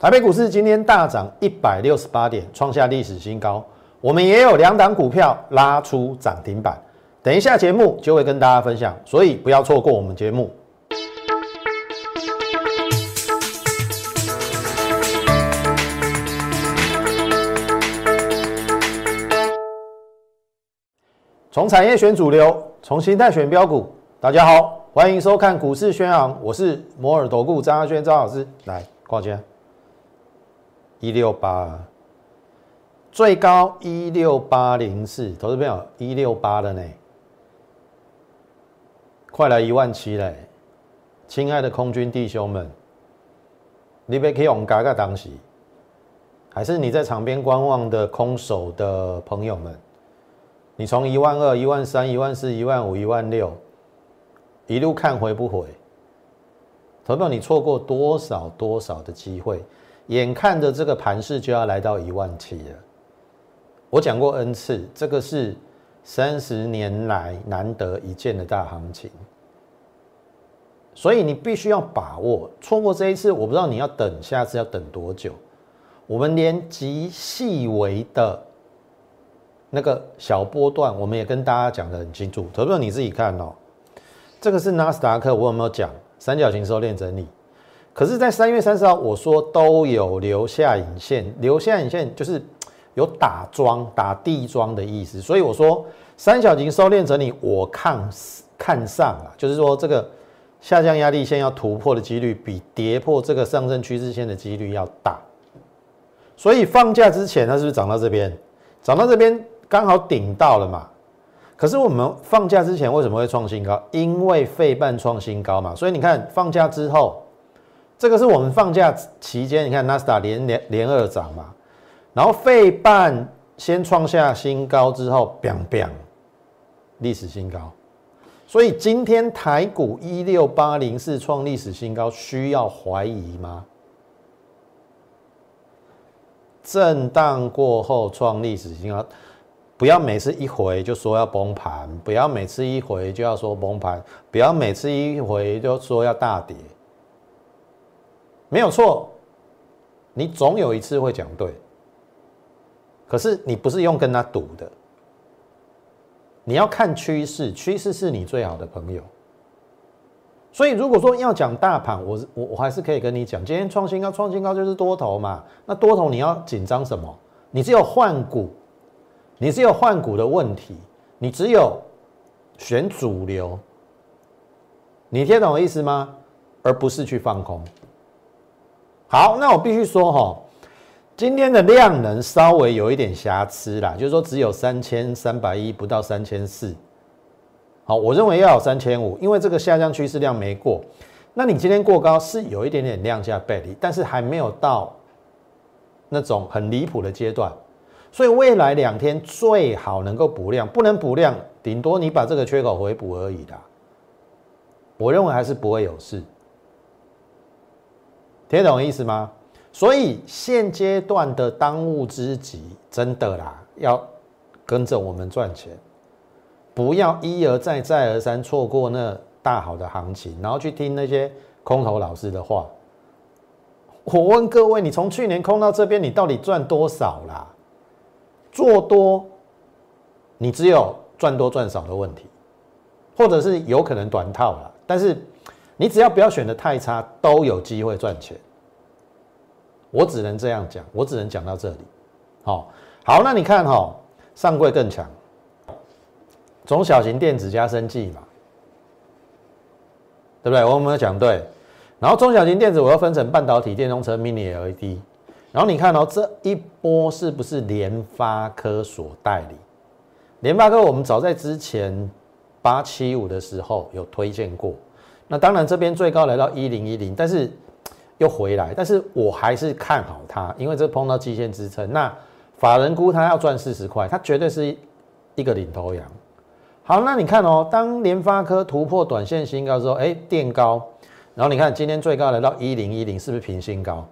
台北股市今天大涨一百六十八点，创下历史新高。我们也有两档股票拉出涨停板，等一下节目就会跟大家分享，所以不要错过我们节目。从产业选主流，从形态选标股。大家好，欢迎收看股市宣昂，我是摩尔投顾张阿轩张老师。来，挂肩一六八，最高一六八零四，投资朋友一六八的呢，快来一万七嘞！亲爱的空军弟兄们，你别可以我们嘎嘎当时，还是你在场边观望的空手的朋友们？你从一万二、一万三、一万四、一万五、一万六，一路看回不回？投票你错过多少多少的机会？眼看着这个盘势就要来到一万七了。我讲过 N 次，这个是三十年来难得一见的大行情，所以你必须要把握。错过这一次，我不知道你要等下次要等多久。我们连极细微的。那个小波段，我们也跟大家讲得很清楚。投资你自己看哦，这个是纳斯达克，我有没有讲三角形收敛整理？可是，在三月三十号，我说都有留下影线，留下影线就是有打桩、打地桩的意思。所以我说三角形收敛整理，我看看上了，就是说这个下降压力线要突破的几率，比跌破这个上升趋势线的几率要大。所以放假之前，它是不是涨到这边？涨到这边。刚好顶到了嘛，可是我们放假之前为什么会创新高？因为费半创新高嘛，所以你看放假之后，这个是我们放假期间，你看纳斯达连连连二涨嘛，然后费半先创下新高之后，biang biang，历史新高，所以今天台股一六八零四创历史新高，需要怀疑吗？震荡过后创历史新高。不要每次一回就说要崩盘，不要每次一回就要说崩盘，不要每次一回就说要大跌。没有错，你总有一次会讲对。可是你不是用跟他赌的，你要看趋势，趋势是你最好的朋友。所以如果说要讲大盘，我我我还是可以跟你讲，今天创新高，创新高就是多头嘛。那多头你要紧张什么？你只有换股。你只有换股的问题，你只有选主流，你听懂我意思吗？而不是去放空。好，那我必须说哈，今天的量能稍微有一点瑕疵啦，就是说只有三千三百一，不到三千四。好，我认为要有三千五，因为这个下降趋势量没过。那你今天过高是有一点点量价背离，但是还没有到那种很离谱的阶段。所以未来两天最好能够补量，不能补量，顶多你把这个缺口回补而已的。我认为还是不会有事，听懂意思吗？所以现阶段的当务之急，真的啦，要跟着我们赚钱，不要一而再再而三错过那大好的行情，然后去听那些空头老师的话。我问各位，你从去年空到这边，你到底赚多少啦？做多，你只有赚多赚少的问题，或者是有可能短套了。但是你只要不要选的太差，都有机会赚钱。我只能这样讲，我只能讲到这里。好，好，那你看哈，上柜更强，中小型电子加生技嘛，对不对？我有没有讲对？然后中小型电子我要分成半导体、电动车、mini LED。然后你看哦，这一波是不是联发科所代理？联发科我们早在之前八七五的时候有推荐过。那当然这边最高来到一零一零，但是又回来。但是我还是看好它，因为这碰到基线支撑。那法人估它要赚四十块，它绝对是一个领头羊。好，那你看哦，当联发科突破短线新高之后，哎，垫高，然后你看今天最高来到一零一零，是不是平新高？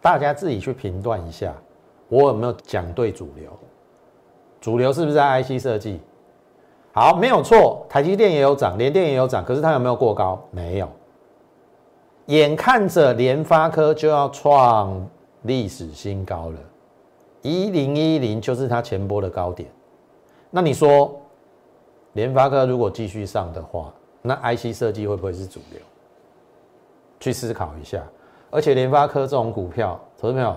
大家自己去评断一下，我有没有讲对主流？主流是不是在 IC 设计？好，没有错，台积电也有涨，联电也有涨，可是它有没有过高？没有。眼看着联发科就要创历史新高了，一零一零就是它前波的高点。那你说，联发科如果继续上的话，那 IC 设计会不会是主流？去思考一下。而且联发科这种股票，投资朋友，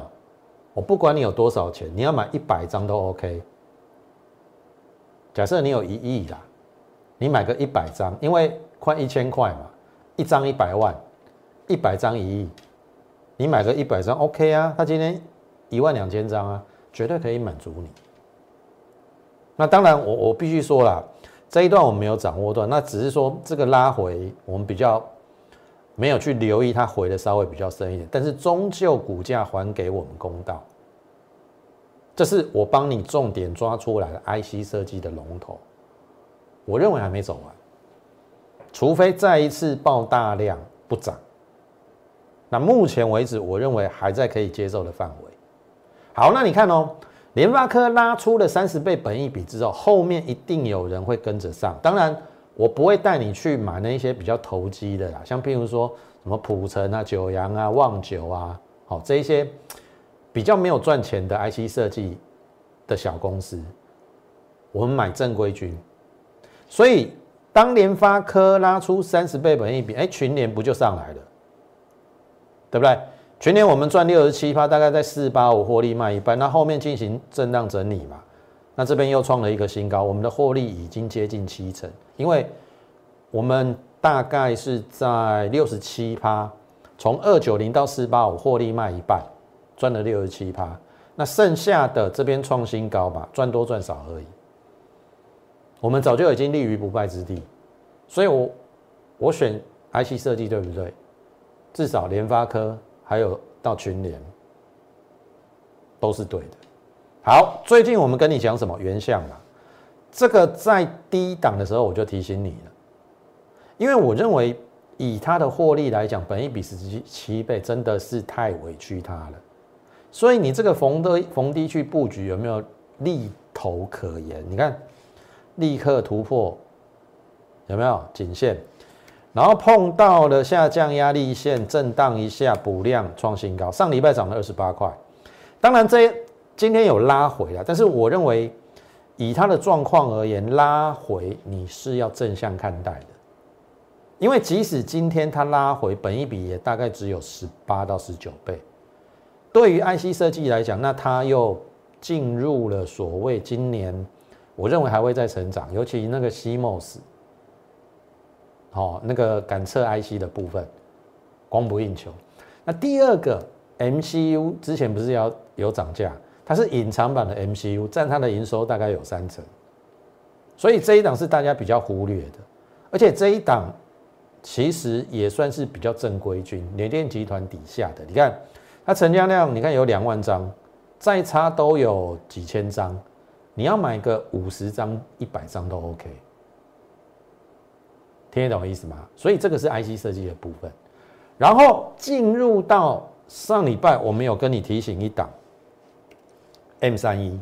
我不管你有多少钱，你要买一百张都 OK。假设你有一亿啦，你买个一百张，因为快一千块嘛，一张一百万。一百张一亿，你买个一百张 OK 啊？他今天一万两千张啊，绝对可以满足你。那当然，我我必须说了，这一段我没有掌握到，那只是说这个拉回，我们比较没有去留意它回的稍微比较深一点，但是终究股价还给我们公道。这是我帮你重点抓出来的 IC 设计的龙头，我认为还没走完，除非再一次爆大量不涨。那目前为止，我认为还在可以接受的范围。好，那你看哦，联发科拉出了三十倍本益比之后，后面一定有人会跟着上。当然，我不会带你去买那些比较投机的啦，像譬如说什么普成啊、九阳啊、旺九啊，好这一些比较没有赚钱的 IC 设计的小公司，我们买正规军。所以，当联发科拉出三十倍本益比，哎，群联不就上来了？对不对？全年我们赚六十七趴，大概在四八五获利卖一半，那后面进行震荡整理嘛，那这边又创了一个新高，我们的获利已经接近七成，因为我们大概是在六十七趴，从二九零到四八五获利卖一半，赚了六十七趴，那剩下的这边创新高吧，赚多赚少而已，我们早就已经立于不败之地，所以我我选 IC 设计对不对？至少联发科还有到群联都是对的。好，最近我们跟你讲什么原相嘛？这个在低档的时候我就提醒你了，因为我认为以它的获利来讲，本一比十七七倍真的是太委屈它了。所以你这个逢低逢低去布局有没有利头可言？你看，立刻突破有没有颈线？然后碰到了下降压力线，震荡一下补量创新高。上礼拜涨了二十八块，当然这今天有拉回了，但是我认为以它的状况而言，拉回你是要正向看待的，因为即使今天它拉回，本一比也大概只有十八到十九倍。对于 IC 设计来讲，那它又进入了所谓今年，我认为还会再成长，尤其那个 CMOS。哦，那个感测 IC 的部分，供不应求。那第二个 MCU 之前不是要有涨价，它是隐藏版的 MCU，占它的营收大概有三成，所以这一档是大家比较忽略的。而且这一档其实也算是比较正规军，联电集团底下的。你看它成交量，你看有两万张，再差都有几千张，你要买个五十张、一百张都 OK。听得懂我意思吗？所以这个是 IC 设计的部分，然后进入到上礼拜，我们有跟你提醒一档 M 三一，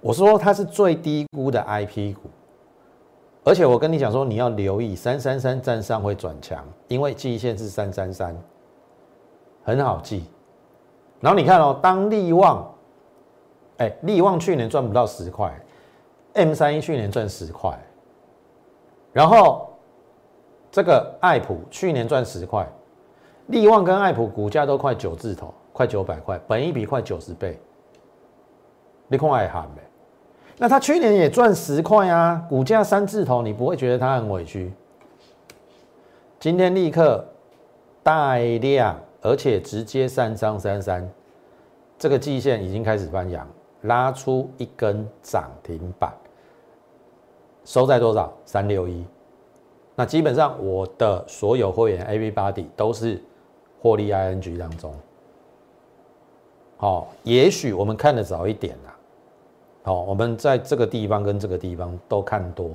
我说它是最低估的 IP 股，而且我跟你讲说，你要留意三三三站上会转强，因为季线是三三三，很好记。然后你看哦，当利旺，哎，利旺去年赚不到十块，M 三一去年赚十块，然后。这个爱普去年赚十块，利旺跟爱普股价都快九字头，快九百块，本一比快九十倍，你看爱喊呗？那他去年也赚十块啊，股价三字头，你不会觉得他很委屈？今天立刻带量，而且直接三张三三，这个季线已经开始翻阳，拉出一根涨停板，收在多少？三六一。那基本上我的所有会员 A B Body 都是获利 I N G 当中，好，也许我们看的早一点啦，好，我们在这个地方跟这个地方都看多，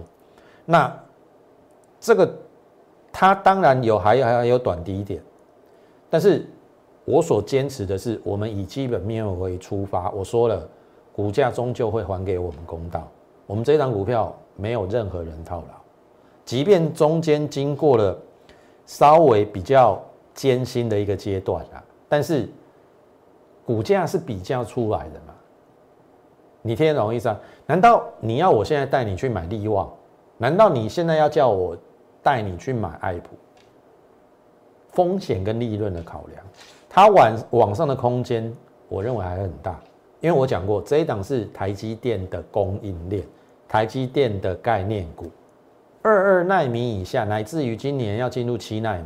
那这个它当然有还有还有短低点，但是我所坚持的是，我们以基本面为出发，我说了，股价终究会还给我们公道，我们这张股票没有任何人套牢。即便中间经过了稍微比较艰辛的一个阶段啊，但是股价是比较出来的嘛，你听得懂意思啊？难道你要我现在带你去买利旺？难道你现在要叫我带你去买爱普？风险跟利润的考量，它往往上的空间，我认为还很大，因为我讲过这一档是台积电的供应链，台积电的概念股，二二纳米以下，乃至于今年要进入七纳米。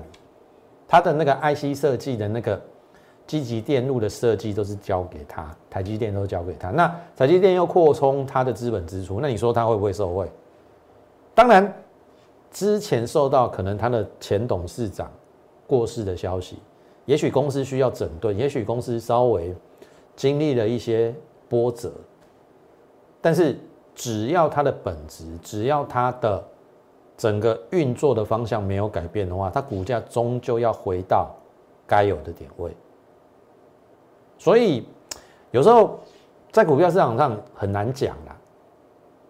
它的那个 IC 设计的那个积极电路的设计都是交给他，台积电都交给他。那台积电又扩充它的资本支出，那你说它会不会受惠？当然，之前受到可能他的前董事长过世的消息，也许公司需要整顿，也许公司稍微经历了一些波折，但是只要它的本质，只要它的。整个运作的方向没有改变的话，它股价终究要回到该有的点位。所以有时候在股票市场上很难讲啦，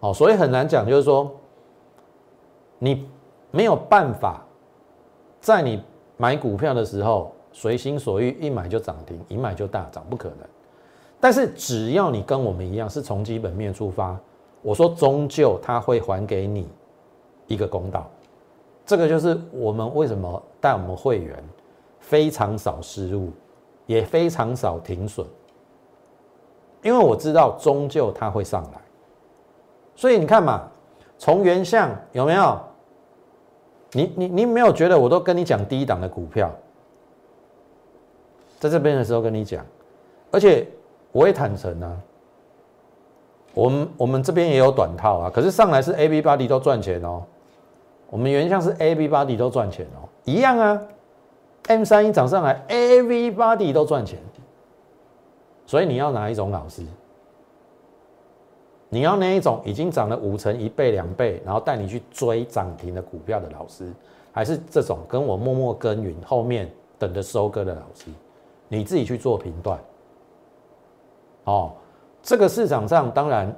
哦，所以很难讲，就是说你没有办法在你买股票的时候随心所欲，一买就涨停，一买就大涨，不可能。但是只要你跟我们一样是从基本面出发，我说终究它会还给你。一个公道，这个就是我们为什么带我们会员非常少失误，也非常少停损，因为我知道终究它会上来，所以你看嘛，从原相有没有？你你你没有觉得我都跟你讲低档的股票，在这边的时候跟你讲，而且我也坦诚啊，我们我们这边也有短套啊，可是上来是 A B body 都赚钱哦。我们原像是 A B body 都赚钱哦，一样啊。M 三一涨上来，A V body 都赚钱。所以你要哪一种老师？你要那一种已经涨了五成、一倍、两倍，然后带你去追涨停的股票的老师，还是这种跟我默默耕耘、后面等着收割的老师？你自己去做评断。哦，这个市场上当然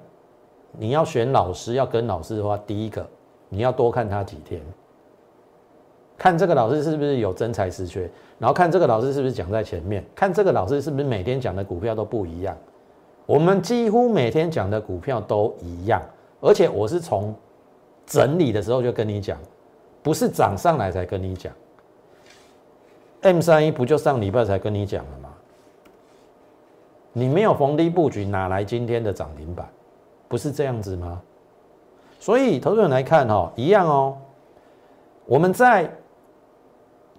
你要选老师，要跟老师的话，第一个。你要多看他几天，看这个老师是不是有真才实学，然后看这个老师是不是讲在前面，看这个老师是不是每天讲的股票都不一样。我们几乎每天讲的股票都一样，而且我是从整理的时候就跟你讲，不是涨上来才跟你讲。M 三一不就上礼拜才跟你讲了吗？你没有逢低布局，哪来今天的涨停板？不是这样子吗？所以，投资人来看哈，一样哦。我们在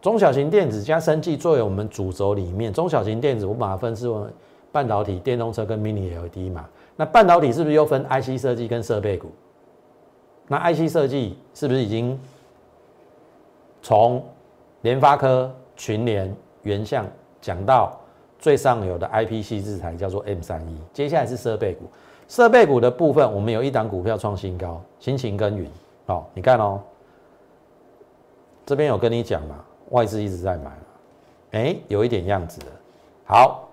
中小型电子加生技作为我们主轴里面，中小型电子我把它分是为半导体、电动车跟 Mini LED 嘛。那半导体是不是又分 IC 设计跟设备股？那 IC 设计是不是已经从联发科、群联、元相讲到最上游的 IPC 制裁叫做 M 三一？接下来是设备股。设备股的部分，我们有一档股票创新高，辛勤耕耘。好，你看哦，这边有跟你讲嘛，外资一直在买哎，有一点样子的。好，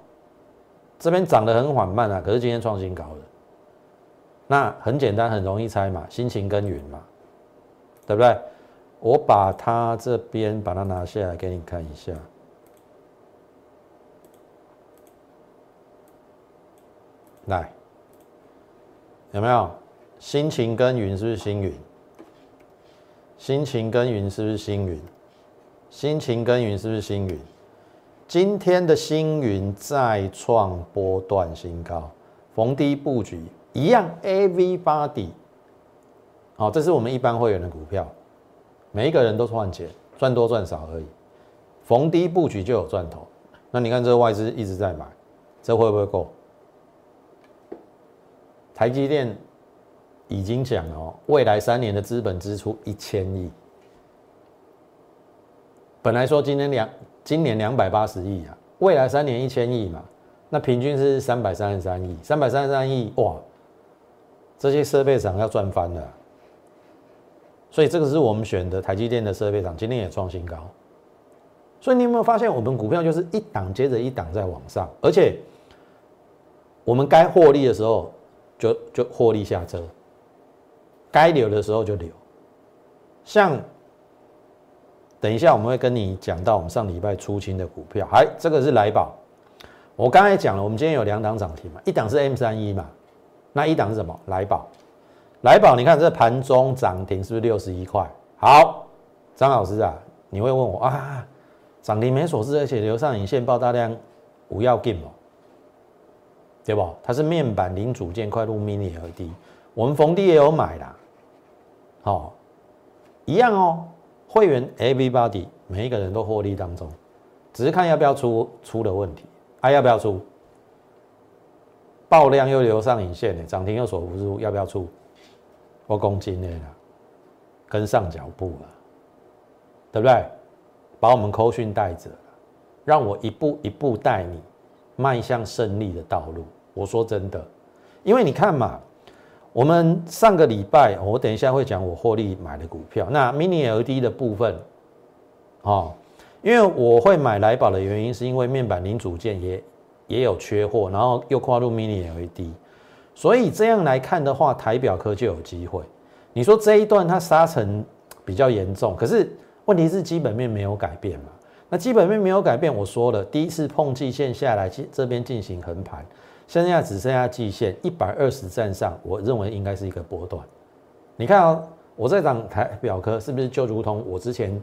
这边涨得很缓慢啊，可是今天创新高了。那很简单，很容易猜嘛，辛勤耕耘嘛，对不对？我把它这边把它拿下来给你看一下，来。有没有辛勤耕耘？是不是星云？辛勤耕耘是不是星云？辛勤耕耘是不是星云？今天的星云再创波段新高，逢低布局一样，A V 八底。好，这是我们一般会员的股票，每一个人都赚钱，赚多赚少而已。逢低布局就有赚头。那你看这外资一直在买，这会不会够？台积电已经讲哦，未来三年的资本支出一千亿。本来说今年两今年两百八十亿啊，未来三年一千亿嘛，那平均是三百三十三亿，三百三十三亿哇，这些设备厂要赚翻了。所以这个是我们选的台积电的设备厂，今天也创新高。所以你有没有发现，我们股票就是一档接着一档在往上，而且我们该获利的时候。就就获利下车，该留的时候就留。像等一下我们会跟你讲到我们上礼拜出清的股票，还这个是来宝。我刚才讲了，我们今天有两档涨停嘛，一档是 M 三一嘛，那一档是什么？来宝，来宝，你看这盘中涨停是不是六十一块？好，张老师啊，你会问我啊，涨停没锁死，而且留上影线爆大量，不要进哦，对不？它是面板零组件快入 mini LED，我们逢低也有买啦，好，一样哦。会员 everybody 每一个人都获利当中，只是看要不要出出的问题，啊要不要出？爆量又留上影线的，涨停又锁不住，要不要出？我公斤的啦，跟上脚步了，对不对？把我们扣讯带着，让我一步一步带你迈向胜利的道路。我说真的，因为你看嘛。我们上个礼拜，我等一下会讲我获利买的股票。那 Mini LED 的部分，哦，因为我会买来宝的原因，是因为面板零组件也也有缺货，然后又跨入 Mini LED，所以这样来看的话，台表科就有机会。你说这一段它沙尘比较严重，可是问题是基本面没有改变嘛？那基本面没有改变，我说了，第一次碰季线下来，这边进行横盘。现在只剩下季线一百二十站上，我认为应该是一个波段。你看啊，我在讲台表科，是不是就如同我之前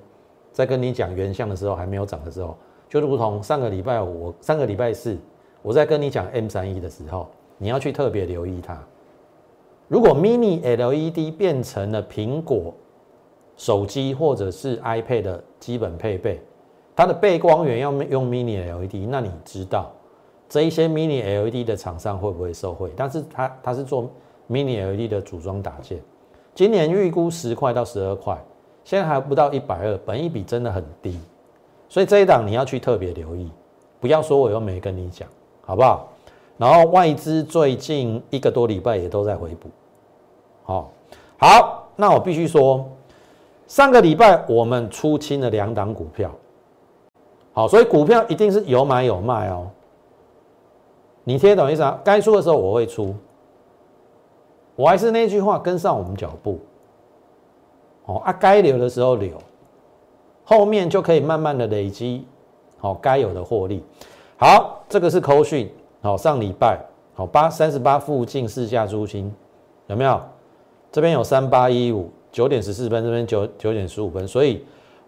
在跟你讲原相的时候还没有涨的时候，就如同上个礼拜我上个礼拜四我在跟你讲 M 三一的时候，你要去特别留意它。如果 Mini LED 变成了苹果手机或者是 iPad 的基本配备，它的背光源要用 Mini LED，那你知道？这一些 Mini LED 的厂商会不会受惠？但是它它是做 Mini LED 的组装打件，今年预估十块到十二块，现在还不到一百二，本一比真的很低，所以这一档你要去特别留意，不要说我又没跟你讲，好不好？然后外资最近一个多礼拜也都在回补，好，好，那我必须说，上个礼拜我们出清了两档股票，好，所以股票一定是有买有卖哦。你听懂意思啊？该出的时候我会出，我还是那句话，跟上我们脚步。哦啊，该留的时候留，后面就可以慢慢的累积，好该有的获利。好，这个是扣讯，好上礼拜好八三十八附近试价租金有没有？这边有三八一五九点十四分，这边九九点十五分，所以。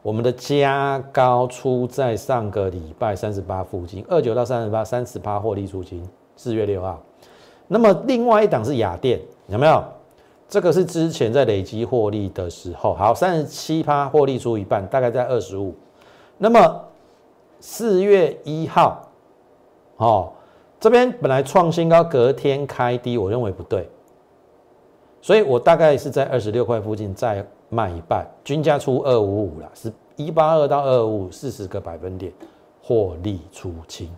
我们的加高出在上个礼拜三十八附近，二九到三十八，三十八获利出金，四月六号。那么另外一档是雅电，有没有？这个是之前在累积获利的时候，好，三十七趴获利出一半，大概在二十五。那么四月一号，哦，这边本来创新高，隔天开低，我认为不对，所以我大概是在二十六块附近再。卖一半，均价出二五五了，是一八二到二五五，四十个百分点获利出清。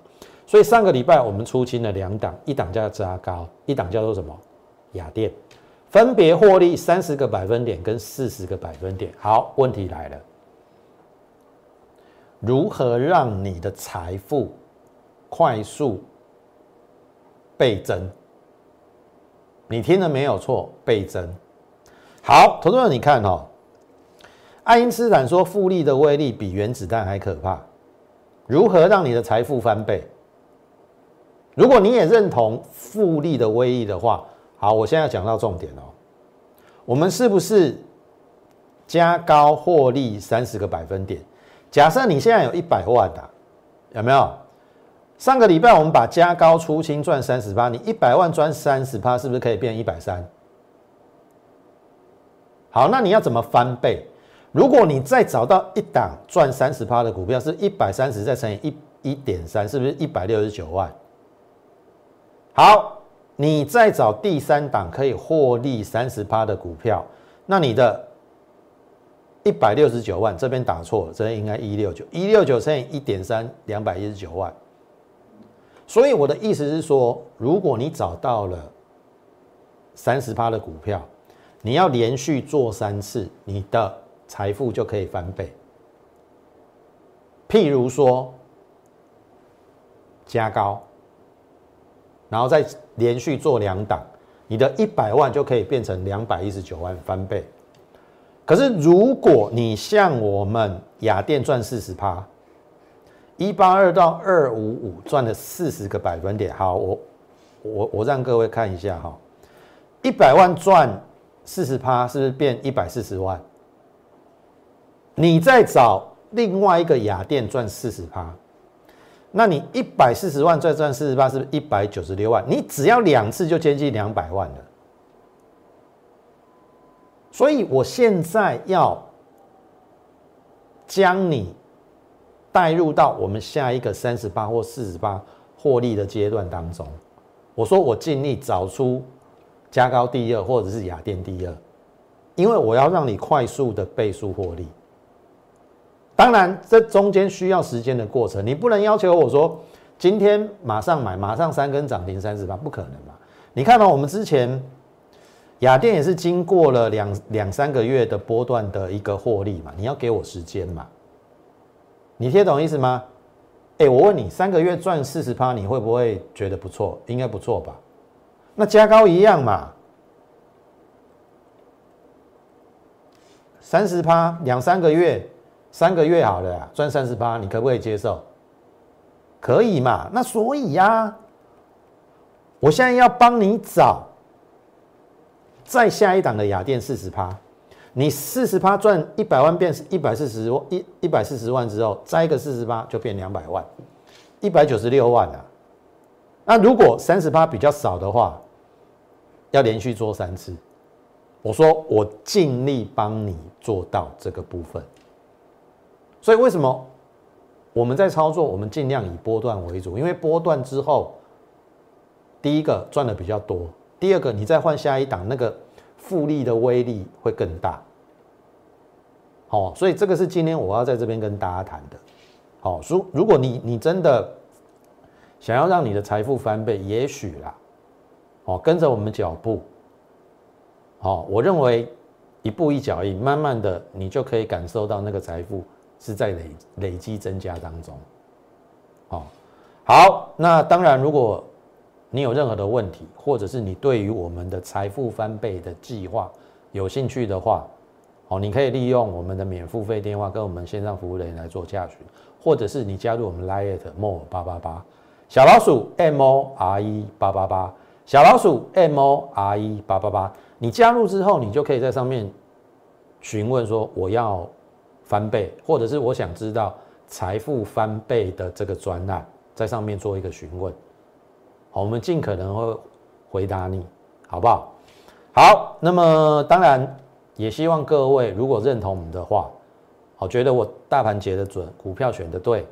所以上个礼拜我们出清了两档，一档叫扎高，一档叫做什么？雅电，分别获利三十个百分点跟四十个百分点。好，问题来了，如何让你的财富快速倍增？你听了没有错，倍增。好，投资者，你看哈，爱因斯坦说复利的威力比原子弹还可怕。如何让你的财富翻倍？如果你也认同复利的威力的话，好，我现在讲到重点哦。我们是不是加高获利三十个百分点？假设你现在有一百万的，有没有？上个礼拜我们把加高出清赚三十八，你一百万赚三十八，是不是可以变一百三？好，那你要怎么翻倍？如果你再找到一档赚三十趴的股票，是一百三十再乘以一一点三，是不是一百六十九万？好，你再找第三档可以获利三十趴的股票，那你的一百六十九万这边打错了，这边应该一六九一六九乘以一点三，两百一十九万。所以我的意思是说，如果你找到了三十趴的股票，你要连续做三次，你的财富就可以翻倍。譬如说，加高，然后再连续做两档，你的一百万就可以变成两百一十九万翻倍。可是如果你像我们雅电赚四十趴，一八二到二五五赚了四十个百分点。好，我我我让各位看一下哈，一百万赚四十趴，是不是变一百四十万？你再找另外一个雅电赚四十趴，那你一百四十万再赚四十八，是不是一百九十六万？你只要两次就接近两百万了。所以我现在要将你。带入到我们下一个三十八或四十八获利的阶段当中，我说我尽力找出加高第二或者是雅电第二，因为我要让你快速的倍数获利。当然，这中间需要时间的过程，你不能要求我说今天马上买，马上三根涨停三十八，不可能嘛？你看到我们之前雅电也是经过了两两三个月的波段的一个获利嘛，你要给我时间嘛？你听懂意思吗？哎，我问你，三个月赚四十趴，你会不会觉得不错？应该不错吧？那加高一样嘛，三十趴两三个月，三个月好了，赚三十趴，你可不可以接受？可以嘛？那所以呀，我现在要帮你找再下一档的雅电四十趴。你四十趴赚一百万变一百四十万一一百四十万之后，再一个四十八就变两百万，一百九十六万了。那如果三十趴比较少的话，要连续做三次。我说我尽力帮你做到这个部分。所以为什么我们在操作，我们尽量以波段为主，因为波段之后，第一个赚的比较多，第二个你再换下一档那个。复利的威力会更大，好，所以这个是今天我要在这边跟大家谈的。好，如如果你你真的想要让你的财富翻倍，也许啦，哦，跟着我们脚步，好，我认为一步一脚印，慢慢的你就可以感受到那个财富是在累累积增加当中。好，好，那当然如果。你有任何的问题，或者是你对于我们的财富翻倍的计划有兴趣的话，哦，你可以利用我们的免付费电话跟我们线上服务人员来做洽询，或者是你加入我们 Lite More 八八八小老鼠 M O R E 八八八小老鼠 M O R E 八八八，你加入之后，你就可以在上面询问说我要翻倍，或者是我想知道财富翻倍的这个专栏，在上面做一个询问。好，我们尽可能会回答你，好不好？好，那么当然也希望各位如果认同我们的话，好，觉得我大盘解的准，股票选的对，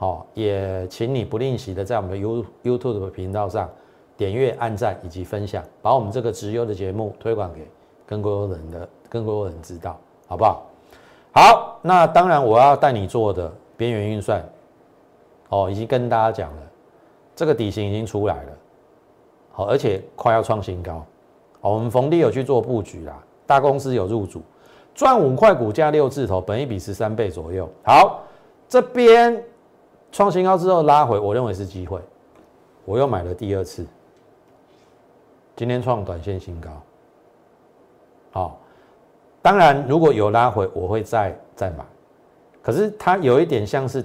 好，也请你不吝惜的在我们的 You YouTube 的频道上点阅、按赞以及分享，把我们这个直优的节目推广给更多人的更多人知道，好不好？好，那当然我要带你做的边缘运算，哦，已经跟大家讲了。这个底型已经出来了，好，而且快要创新高。哦，我们逢低有去做布局啦，大公司有入主，赚五块股价六字头，本一比十三倍左右。好，这边创新高之后拉回，我认为是机会，我又买了第二次。今天创短线新高。好，当然如果有拉回，我会再再买。可是它有一点像是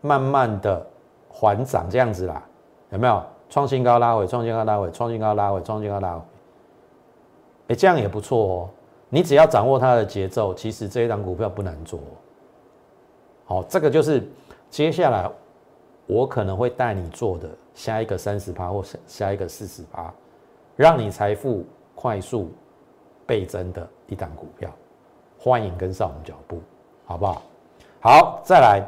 慢慢的缓涨这样子啦。有没有创新高拉回？创新高拉回？创新高拉回？创新高拉回？哎，这样也不错哦。你只要掌握它的节奏，其实这一档股票不难做。好，这个就是接下来我可能会带你做的下一个三十趴或下下一个四十趴，让你财富快速倍增的一档股票。欢迎跟上我们脚步，好不好？好，再来，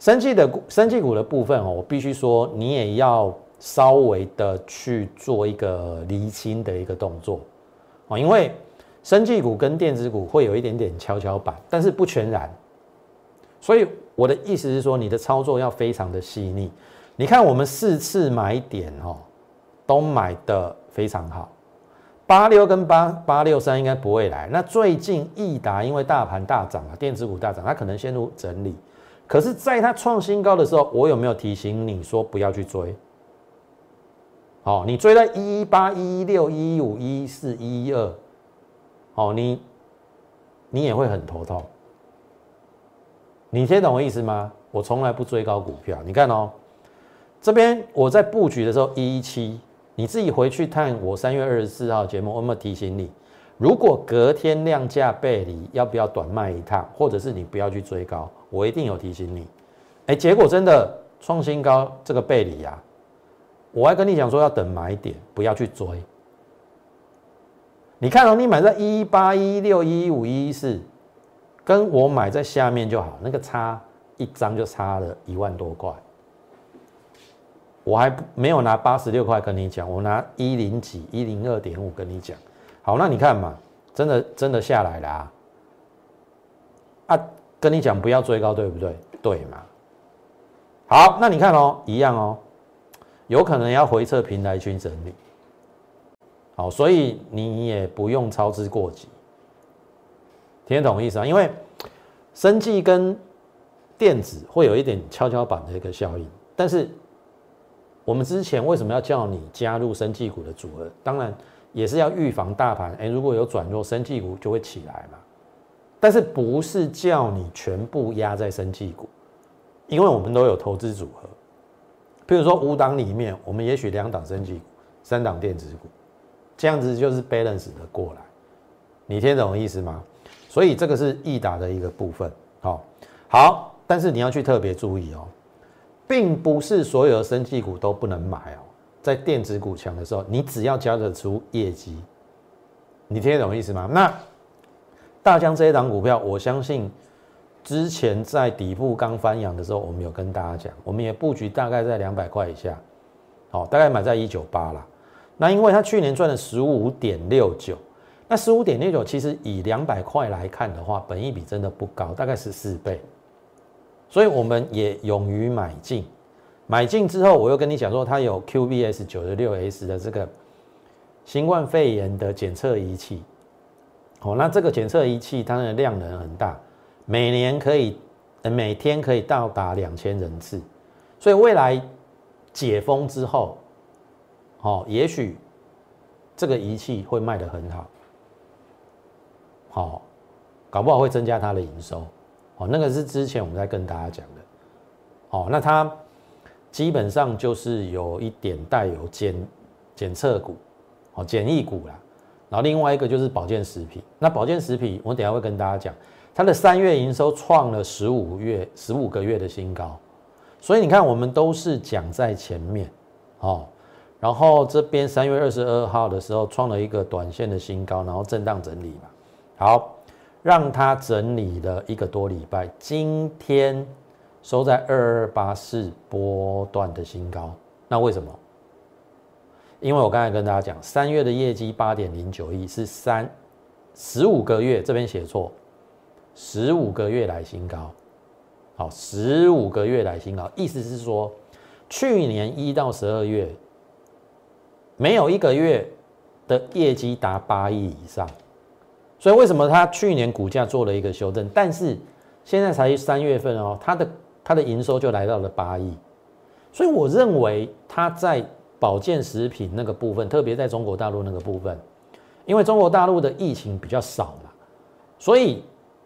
生气的，生气股的部分哦，我必须说，你也要。稍微的去做一个厘清的一个动作啊，因为生技股跟电子股会有一点点跷跷板，但是不全然。所以我的意思是说，你的操作要非常的细腻。你看我们四次买点哦，都买的非常好。八六跟八八六三应该不会来。那最近易达因为大盘大涨啊，电子股大涨，它可能陷入整理。可是，在它创新高的时候，我有没有提醒你说不要去追？哦，你追在一一八、一一六、一一五、一一四、一一二，哦，你你也会很头痛。你听懂我意思吗？我从来不追高股票。你看哦，这边我在布局的时候一一七，你自己回去看我三月二十四号节目，我有没有提醒你？如果隔天量价背离，要不要短卖一趟，或者是你不要去追高？我一定有提醒你。哎，结果真的创新高，这个背离啊，我还跟你讲说要等买点，不要去追。你看到你买在一八一六一五一一四，跟我买在下面就好，那个差一张就差了一万多块。我还没有拿八十六块跟你讲，我拿一零几一零二点五跟你讲。好，那你看嘛，真的真的下来了啊！啊，跟你讲不要追高，对不对？对嘛？好，那你看哦，一样哦，有可能要回撤平台去整理。好，所以你也不用操之过急，听得懂意思啊？因为生技跟电子会有一点跷跷板的一个效应，但是我们之前为什么要叫你加入生技股的组合？当然。也是要预防大盘，哎，如果有转弱，生技股就会起来嘛。但是不是叫你全部压在生技股，因为我们都有投资组合。比如说五档里面，我们也许两档生技股，三档电子股，这样子就是 balance 的过来。你听懂意思吗？所以这个是易达的一个部分。好，好，但是你要去特别注意哦，并不是所有的生技股都不能买哦。在电子股强的时候，你只要交得出业绩，你听得懂意思吗？那大疆这一档股票，我相信之前在底部刚翻阳的时候，我们有跟大家讲，我们也布局大概在两百块以下，好，大概买在一九八啦。那因为它去年赚了十五点六九，那十五点六九其实以两百块来看的话，本益比真的不高，大概是四倍，所以我们也勇于买进。买进之后，我又跟你讲说，它有 QBS 九十六 S 的这个新冠肺炎的检测仪器。哦，那这个检测仪器它的量能很大，每年可以，每天可以到达两千人次。所以未来解封之后，哦，也许这个仪器会卖得很好，好，搞不好会增加它的营收。哦，那个是之前我们在跟大家讲的。哦，那它。基本上就是有一点带有检检测股，哦，检疫股啦。然后另外一个就是保健食品。那保健食品，我等下会跟大家讲，它的三月营收创了十五月十五个月的新高。所以你看，我们都是讲在前面，哦。然后这边三月二十二号的时候创了一个短线的新高，然后震荡整理嘛。好，让它整理了一个多礼拜，今天。收在二二八四波段的新高，那为什么？因为我刚才跟大家讲，三月的业绩八点零九亿是三十五个月，这边写错，十五个月来新高，好，十五个月来新高，意思是说，去年一到十二月没有一个月的业绩达八亿以上，所以为什么它去年股价做了一个修正，但是现在才三月份哦，它的。它的营收就来到了八亿，所以我认为它在保健食品那个部分，特别在中国大陆那个部分，因为中国大陆的疫情比较少嘛，所以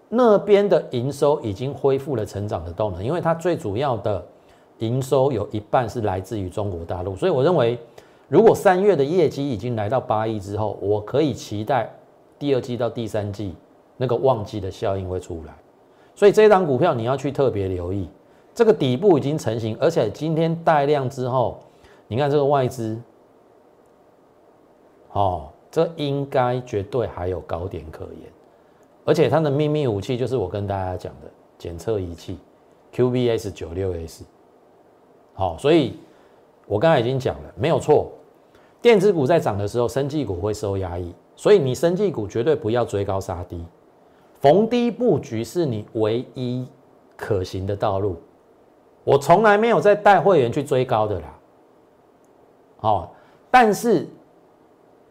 那边的营收已经恢复了成长的动能。因为它最主要的营收有一半是来自于中国大陆，所以我认为，如果三月的业绩已经来到八亿之后，我可以期待第二季到第三季那个旺季的效应会出来。所以这一档股票你要去特别留意。这个底部已经成型，而且今天带量之后，你看这个外资，哦，这应该绝对还有高点可言，而且它的秘密武器就是我跟大家讲的检测仪器，QBS 九六 S，好，所以我刚才已经讲了，没有错，电子股在涨的时候，生技股会受压抑，所以你生技股绝对不要追高杀低，逢低布局是你唯一可行的道路。我从来没有在带会员去追高的啦，哦，但是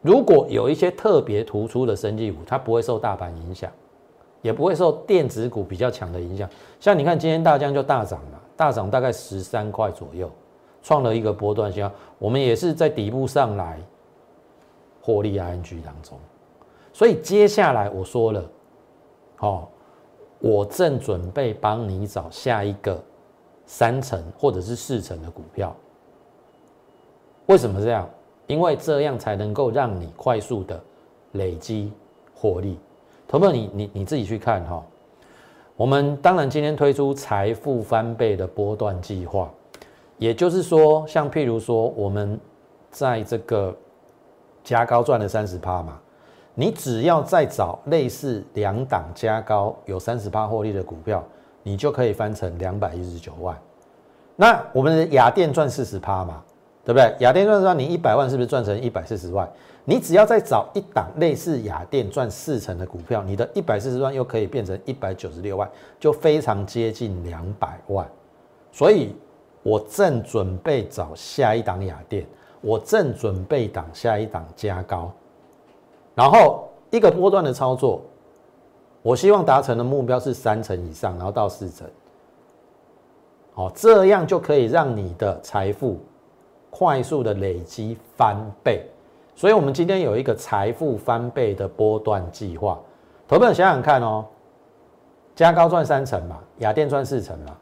如果有一些特别突出的生技股，它不会受大盘影响，也不会受电子股比较强的影响。像你看今天大疆就大涨了，大涨大概十三块左右，创了一个波段线。我们也是在底部上来获利 ING 当中，所以接下来我说了，好，我正准备帮你找下一个三成或者是四成的股票。为什么这样？因为这样才能够让你快速的累积获利。投票，你你你自己去看哈。我们当然今天推出财富翻倍的波段计划，也就是说，像譬如说，我们在这个加高赚了三十趴嘛，你只要再找类似两档加高有三十趴获利的股票，你就可以翻成两百一十九万。那我们的雅电赚四十趴嘛，对不对？雅电赚赚你一百万，是不是赚成一百四十万？你只要再找一档类似雅电赚四成的股票，你的一百四十万又可以变成一百九十六万，就非常接近两百万。所以，我正准备找下一档雅电，我正准备档下一档加高，然后一个波段的操作，我希望达成的目标是三成以上，然后到四成。好，这样就可以让你的财富快速的累积翻倍。所以，我们今天有一个财富翻倍的波段计划。投本想想看哦，加高赚三成嘛，雅电赚四成嘛，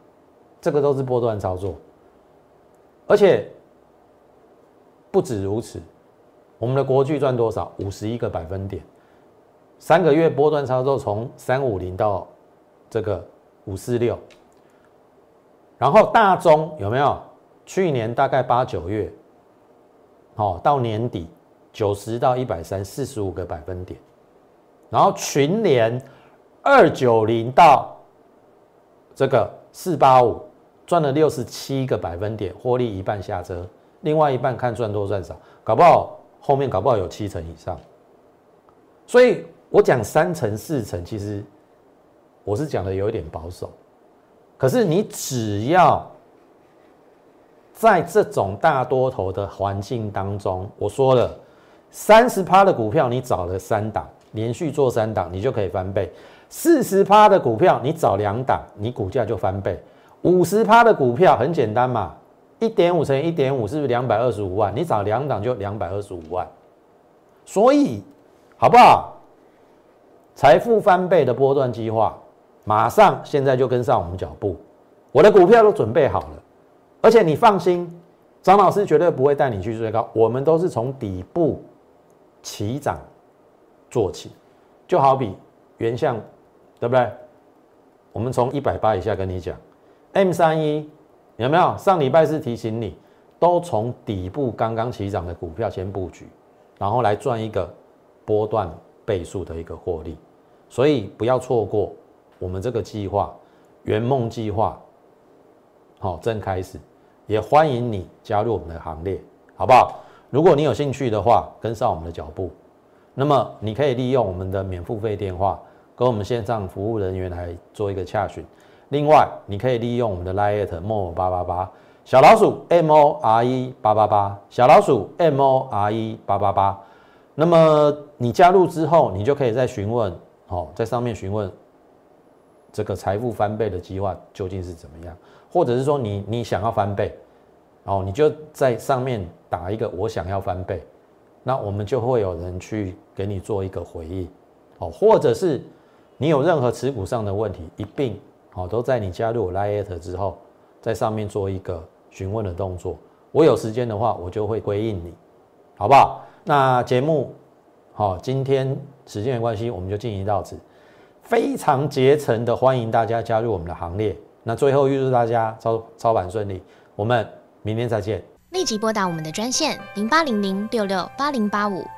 这个都是波段操作。而且不止如此，我们的国巨赚多少？五十一个百分点，三个月波段操作从三五零到这个五四六。然后大中有没有？去年大概八九月，好到年底。九十到一百三，四十五个百分点，然后群联二九零到这个四八五，赚了六十七个百分点，获利一半下车，另外一半看赚多赚少，搞不好后面搞不好有七成以上。所以我讲三成四成，其实我是讲的有一点保守，可是你只要在这种大多头的环境当中，我说了。三十趴的股票，你找了三档，连续做三档，你就可以翻倍；四十趴的股票，你找两档，你股价就翻倍；五十趴的股票很简单嘛，一点五乘以一点五，是不是两百二十五万？你找两档就两百二十五万。所以，好不好？财富翻倍的波段计划，马上现在就跟上我们脚步。我的股票都准备好了，而且你放心，张老师绝对不会带你去追高，我们都是从底部。起涨做起，就好比原相，对不对？我们从一百八以下跟你讲，M 三一有没有？上礼拜是提醒你，都从底部刚刚起涨的股票先布局，然后来赚一个波段倍数的一个获利，所以不要错过我们这个计划，圆梦计划，好正开始，也欢迎你加入我们的行列，好不好？如果你有兴趣的话，跟上我们的脚步，那么你可以利用我们的免付费电话跟我们线上服务人员来做一个洽询。另外，你可以利用我们的 Lite More 八八八小老鼠 M O R E 八八八小老鼠 M O R E 八八八。那么你加入之后，你就可以在询问，哦，在上面询问这个财富翻倍的计划究竟是怎么样，或者是说你你想要翻倍。哦，你就在上面打一个我想要翻倍，那我们就会有人去给你做一个回应，哦，或者是你有任何持股上的问题，一并哦都在你加入我 Lite 之后，在上面做一个询问的动作。我有时间的话，我就会回应你，好不好？那节目好，今天时间的关系，我们就进行到此，非常竭诚的欢迎大家加入我们的行列。那最后预祝大家操操盘顺利，我们。明天再见。立即拨打我们的专线零八零零六六八零八五